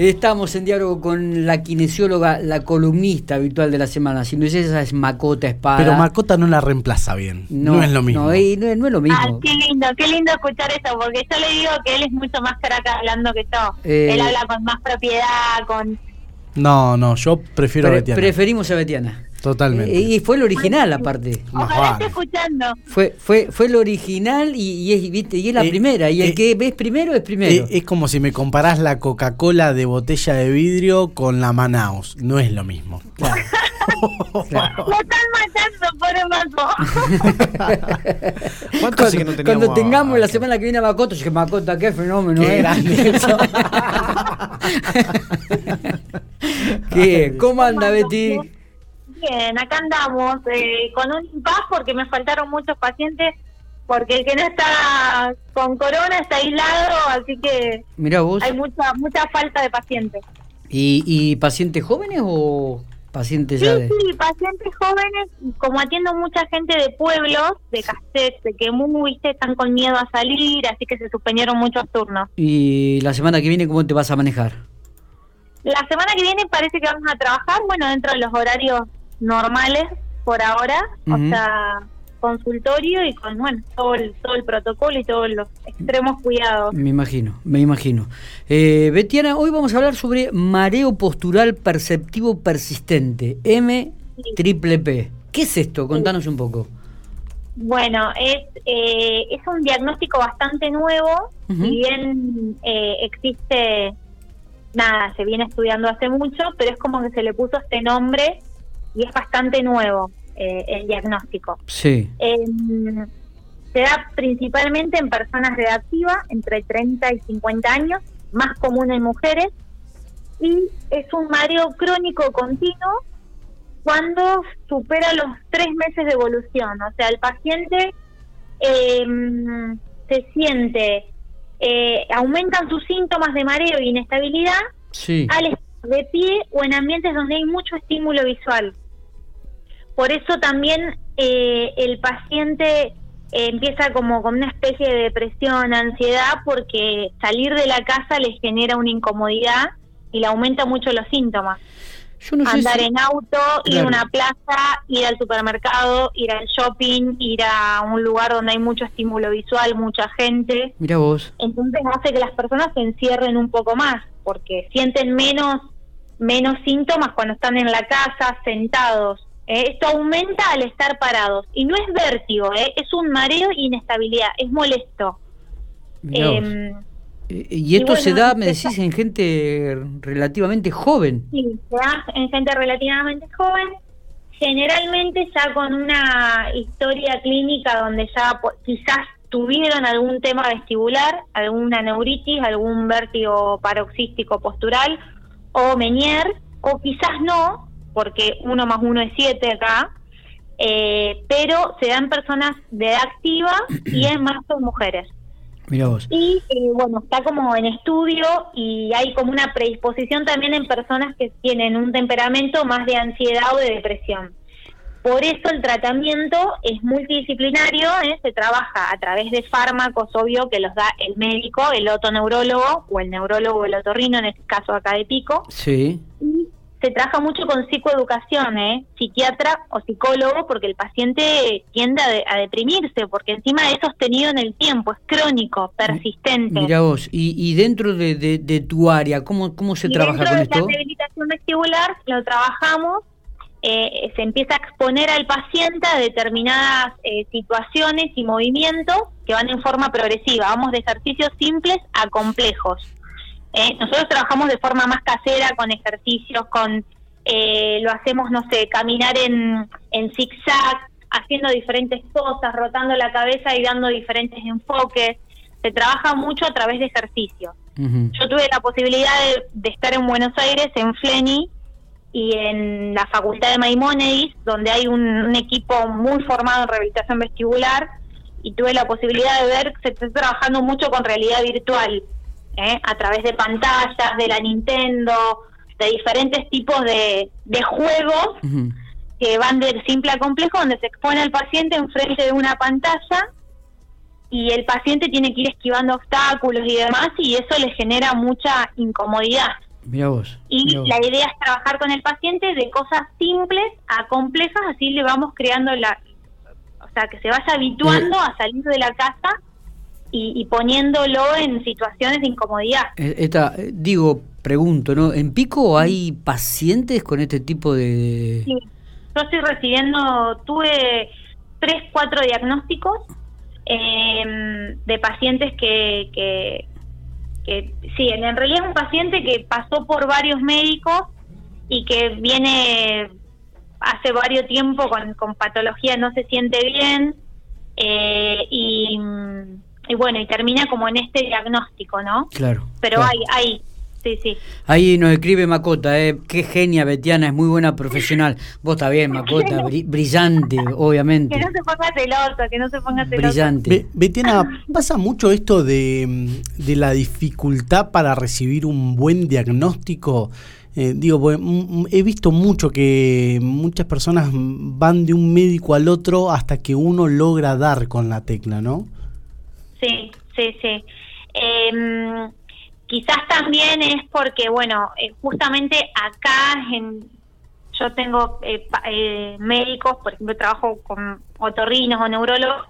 Estamos en diálogo con la kinesióloga, la columnista habitual de la semana. Si no es esa, es Macota Espada. Pero Macota no la reemplaza bien. No, es lo mismo. No, no, no es lo mismo. Ah, qué lindo, qué lindo escuchar eso, porque yo le digo que él es mucho más caraca hablando que yo. Eh, él habla con más propiedad, con... No, no, yo prefiero a Betiana. Preferimos a Betiana. Totalmente. y fue el original, aparte. Ojalá esté escuchando. Fue, fue, fue el original y, es, ¿viste? y es la eh, primera. Y el eh, que ves primero es primero. Eh, es como si me comparás la Coca-Cola de botella de vidrio con la Manaus. No es lo mismo. Claro. claro. Lo están matando por el cuando, que no cuando tengamos la semana que viene a Macoto, que Macota, qué fenómeno. Qué grande. ¿Qué? ¿Cómo anda, Betty? Bien, acá andamos eh, con un impas porque me faltaron muchos pacientes, porque el que no está con corona está aislado, así que hay mucha mucha falta de pacientes. ¿Y, y pacientes jóvenes o pacientes ya de... Sí, pacientes jóvenes, como atiendo mucha gente de pueblos, de Castells, de que muy, viste, están con miedo a salir, así que se suspendieron muchos turnos. ¿Y la semana que viene cómo te vas a manejar? La semana que viene parece que vamos a trabajar, bueno, dentro de los horarios normales por ahora, o sea, consultorio y con bueno todo el, todo el protocolo y todos los extremos cuidados. Me imagino, me imagino. Eh, Betiana, hoy vamos a hablar sobre mareo postural perceptivo persistente, M triple P. ¿Qué es esto? Contanos un poco. Bueno, es, eh, es un diagnóstico bastante nuevo, si bien eh, existe, nada, se viene estudiando hace mucho, pero es como que se le puso este nombre y es bastante nuevo eh, el diagnóstico. Sí. Em, se da principalmente en personas reactivas entre 30 y 50 años, más común en mujeres, y es un mareo crónico continuo cuando supera los tres meses de evolución. O sea, el paciente em, se siente, eh, aumentan sus síntomas de mareo e inestabilidad sí. al estar de pie o en ambientes donde hay mucho estímulo visual. Por eso también eh, el paciente empieza como con una especie de depresión, ansiedad, porque salir de la casa le genera una incomodidad y le aumenta mucho los síntomas. Andar en auto, ir a una plaza, ir al supermercado, ir al shopping, ir a un lugar donde hay mucho estímulo visual, mucha gente. Mira vos. Entonces hace que las personas se encierren un poco más, porque sienten menos menos síntomas cuando están en la casa, sentados. Eh, esto aumenta al estar parados. Y no es vértigo, eh, es un mareo y inestabilidad, es molesto. Em, y esto se da, me decís, en gente relativamente joven. Sí, se da en gente relativamente joven, generalmente ya con una historia clínica donde ya quizás tuvieron algún tema vestibular, alguna neuritis, algún vértigo paroxístico postural o Menier, o quizás no, porque uno más uno es siete acá, eh, pero se dan personas de edad activa y es más son mujeres. Mira vos. Y eh, bueno, está como en estudio y hay como una predisposición también en personas que tienen un temperamento más de ansiedad o de depresión. Por eso el tratamiento es multidisciplinario, ¿eh? se trabaja a través de fármacos, obvio, que los da el médico, el otoneurólogo o el neurólogo el otorrino, en este caso acá de Pico. Sí se trabaja mucho con psicoeducación, ¿eh? psiquiatra o psicólogo, porque el paciente tiende a, deprimirse, porque encima es sostenido en el tiempo, es crónico, persistente. Mira vos, y, dentro de, tu área, ¿cómo, cómo se trabaja con esto? la rehabilitación vestibular lo trabajamos, eh, se empieza a exponer al paciente a determinadas eh, situaciones y movimientos que van en forma progresiva, vamos de ejercicios simples a complejos. Eh, nosotros trabajamos de forma más casera, con ejercicios, con eh, lo hacemos, no sé, caminar en, en zigzag, haciendo diferentes cosas, rotando la cabeza y dando diferentes enfoques. Se trabaja mucho a través de ejercicios. Yo tuve la posibilidad de, estar en Buenos Aires, en Fleni, y en la Facultad de Maimónides, donde hay un, un, equipo muy formado en rehabilitación vestibular, y tuve la posibilidad de ver que se está trabajando mucho con realidad virtual. ¿Eh? a través de pantallas, de la Nintendo, de diferentes tipos de, de juegos que van del simple a complejo, donde se expone al paciente enfrente de una pantalla y el paciente tiene que ir esquivando obstáculos y demás y eso le genera mucha incomodidad. Mira vos. Y la idea es trabajar con el paciente de cosas simples a complejas, así le vamos creando la... O sea, que se vaya habituando Eh. a salir de la casa y, y poniéndolo en situaciones de incomodidad. Eh, Esta, eh, digo, pregunto, ¿no? ¿En Pico hay pacientes con este tipo de... Sí. Yo estoy recibiendo, tuve tres, cuatro diagnósticos eh, de pacientes que, que, que, sí, en realidad es un paciente que pasó por varios médicos y que viene hace varios tiempo con, con patología, no se siente bien eh, y, y bueno, y termina como en este diagnóstico, ¿no? Claro. Pero claro. hay, hay, sí, sí. Ahí nos escribe Macota, eh, qué genia Betiana, es muy buena profesional. Vos está bien, Macota, bri- brillante, obviamente. Que no se ponga celoso, que no se ponga celoso. Brillante. Be- Betiana, ¿pasa mucho esto de, de la dificultad para recibir un buen diagnóstico? Eh, digo, mm, he visto mucho que muchas personas van de un médico al otro hasta que uno logra dar con la tecla, ¿no? Sí, sí, sí. Em, quizás también es porque, bueno, eh, justamente acá en, yo tengo eh, eh, médicos, por ejemplo, trabajo con otorrinos o neurólogos,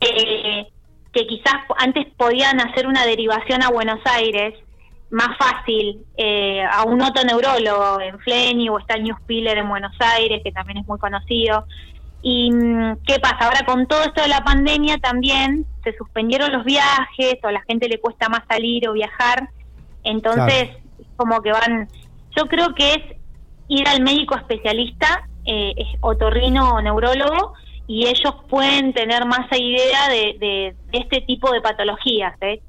eh, que quizás antes podían hacer una derivación a Buenos Aires más fácil eh, a un otoneurólogo en Fleni o está el Newspiller en Buenos Aires, que también es muy conocido. ¿Y mm, qué pasa? Ahora con todo esto de la pandemia también se suspendieron los viajes o a la gente le cuesta más salir o viajar. Entonces, como que van... Yo creo que es ir al médico especialista, eh, es otorrino o neurólogo, y ellos pueden tener más idea de, de este tipo de patologías. ¿eh?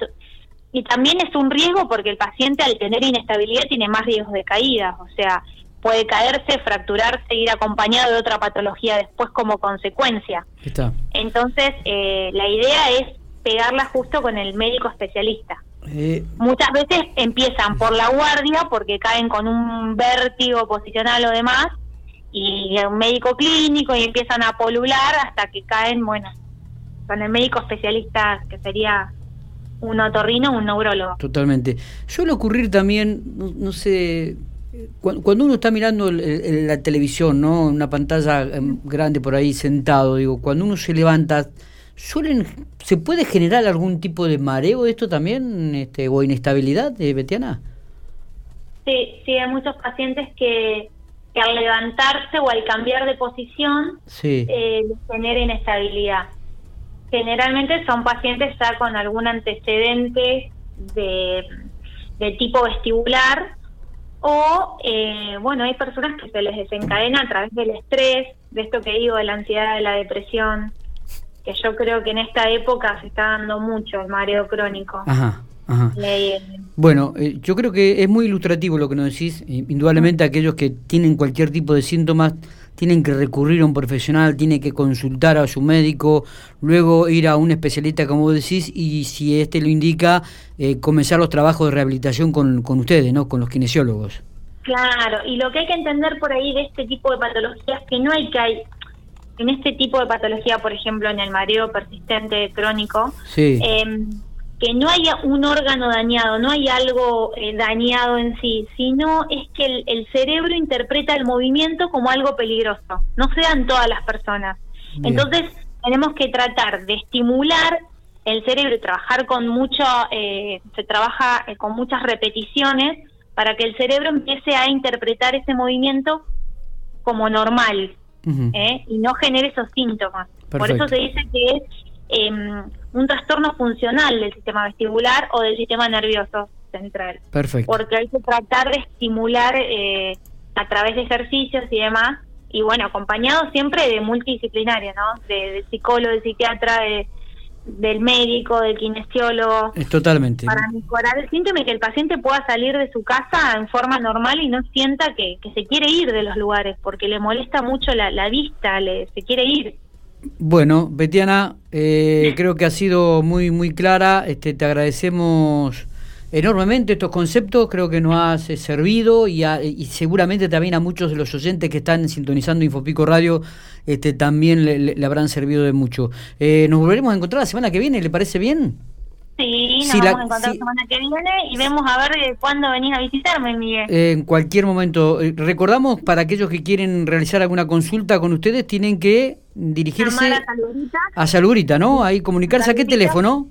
Y también es un riesgo porque el paciente al tener inestabilidad tiene más riesgos de caídas, o sea, puede caerse, fracturarse, ir acompañado de otra patología después como consecuencia. Está. Entonces, eh, la idea es pegarla justo con el médico especialista. Eh, Muchas veces empiezan por la guardia porque caen con un vértigo posicional o demás y un médico clínico y empiezan a polular hasta que caen, bueno, con el médico especialista que sería un otorrino o un neurólogo. Totalmente. Suele ocurrir también, no, no sé, cuando uno está mirando el- el- la televisión, ¿no? Una pantalla em, grande por ahí sentado, digo, cuando uno se levanta, suelen, ¿se puede generar algún tipo de mareo esto también, este, o inestabilidad, eh, Betiana? Sí, sí, hay muchos pacientes que, que al levantarse o al cambiar de posición Sí. eh, genera inestabilidad. Generalmente son pacientes ya con algún antecedente de, de tipo vestibular o, eh, bueno, hay personas que se les desencadena a través del estrés, de esto que digo, de la ansiedad, de la depresión, que yo creo que en esta época se está dando mucho el mareo crónico. Ajá, ajá. Bueno, eh, yo creo que es muy ilustrativo lo que nos decís. Indudablemente aquellos que tienen cualquier tipo de síntomas tienen que recurrir a un profesional, tienen que consultar a su médico, luego ir a un especialista, como vos decís, y si este lo indica, eh, comenzar los trabajos de rehabilitación con, con ustedes, ¿no? Con los kinesiólogos. Claro, y lo que hay que entender por ahí de este tipo de patologías que no hay que hay en este tipo de patología, por ejemplo, en el mareo persistente crónico, Sí. eh, que no haya un órgano dañado, no hay algo eh, dañado en sí, sino es que el, el cerebro interpreta el movimiento como algo peligroso. No se dan todas las personas. Bien. Entonces, tenemos que tratar de estimular el cerebro y trabajar con mucho, eh, se trabaja eh, con muchas repeticiones para que el cerebro empiece a interpretar ese movimiento como normal. ¿eh? y no genere esos síntomas. Por eso se dice que es em, un trastorno funcional del sistema vestibular o del sistema nervioso central, Perfecto. porque hay que tratar de estimular eh, a través de ejercicios y demás, y bueno, acompañado siempre de multidisciplinario, ¿no? De, de psicólogo, de psiquiatra, de, del médico, del kinesiólogo, Es totalmente. para mejorar el síntoma y que el paciente pueda salir de su casa en forma normal y no sienta que, que se quiere ir de los lugares, porque le molesta mucho la, la vista, le, se quiere ir. Bueno, Betiana, eh, creo que ha sido muy muy clara. Este, te agradecemos enormemente estos conceptos. Creo que nos has eh, servido y, a- y seguramente también a muchos de los oyentes que están sintonizando Infopico Radio este, también le, le- le habrán servido de mucho. Eh, nos volveremos a encontrar la semana que viene. ¿Le parece bien? Sí, nos Si la- vamos a encontrar si- la semana que viene y vemos a ver eh, cuándo venís a visitarme, Miguel. En cualquier momento. Eh, Recordamos, para aquellos que quieren realizar alguna consulta con ustedes, tienen que dirigirse a Saludita, a Salurita, ¿no? Ahí comunicarse a qué teléfono.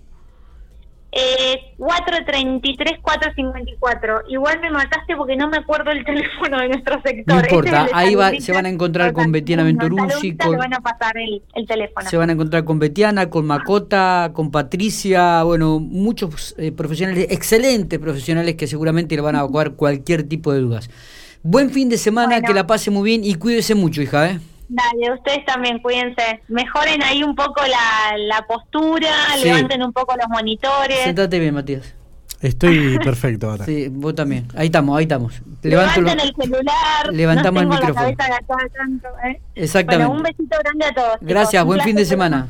Eh, 433-454. Igual me mataste porque no me acuerdo el teléfono de nuestro sector. No importa, es ahí va- se van a encontrar con. Betiana Saludita con- van a pasar el, el teléfono. Se van a encontrar con Betiana, con Macota, con Patricia, bueno, muchos eh, profesionales, excelentes profesionales que seguramente le van a evacuar cualquier tipo de dudas. Buen fin de semana, Bueno. que la pase muy bien y cuídese mucho, hija, ¿eh? Dale, ustedes también, cuídense. Mejoren ahí un poco la, la postura, Sí. levanten un poco los monitores. Sentate bien, Matías. Estoy perfecto ahora. Sí, vos también. Ahí estamos, ahí estamos. Levanto Levanten lo- el celular. Levantamos no el micrófono. La cabeza agachada tanto, ¿eh? Exactamente. Bueno, un besito grande a todos. Gracias, buen fin de semana.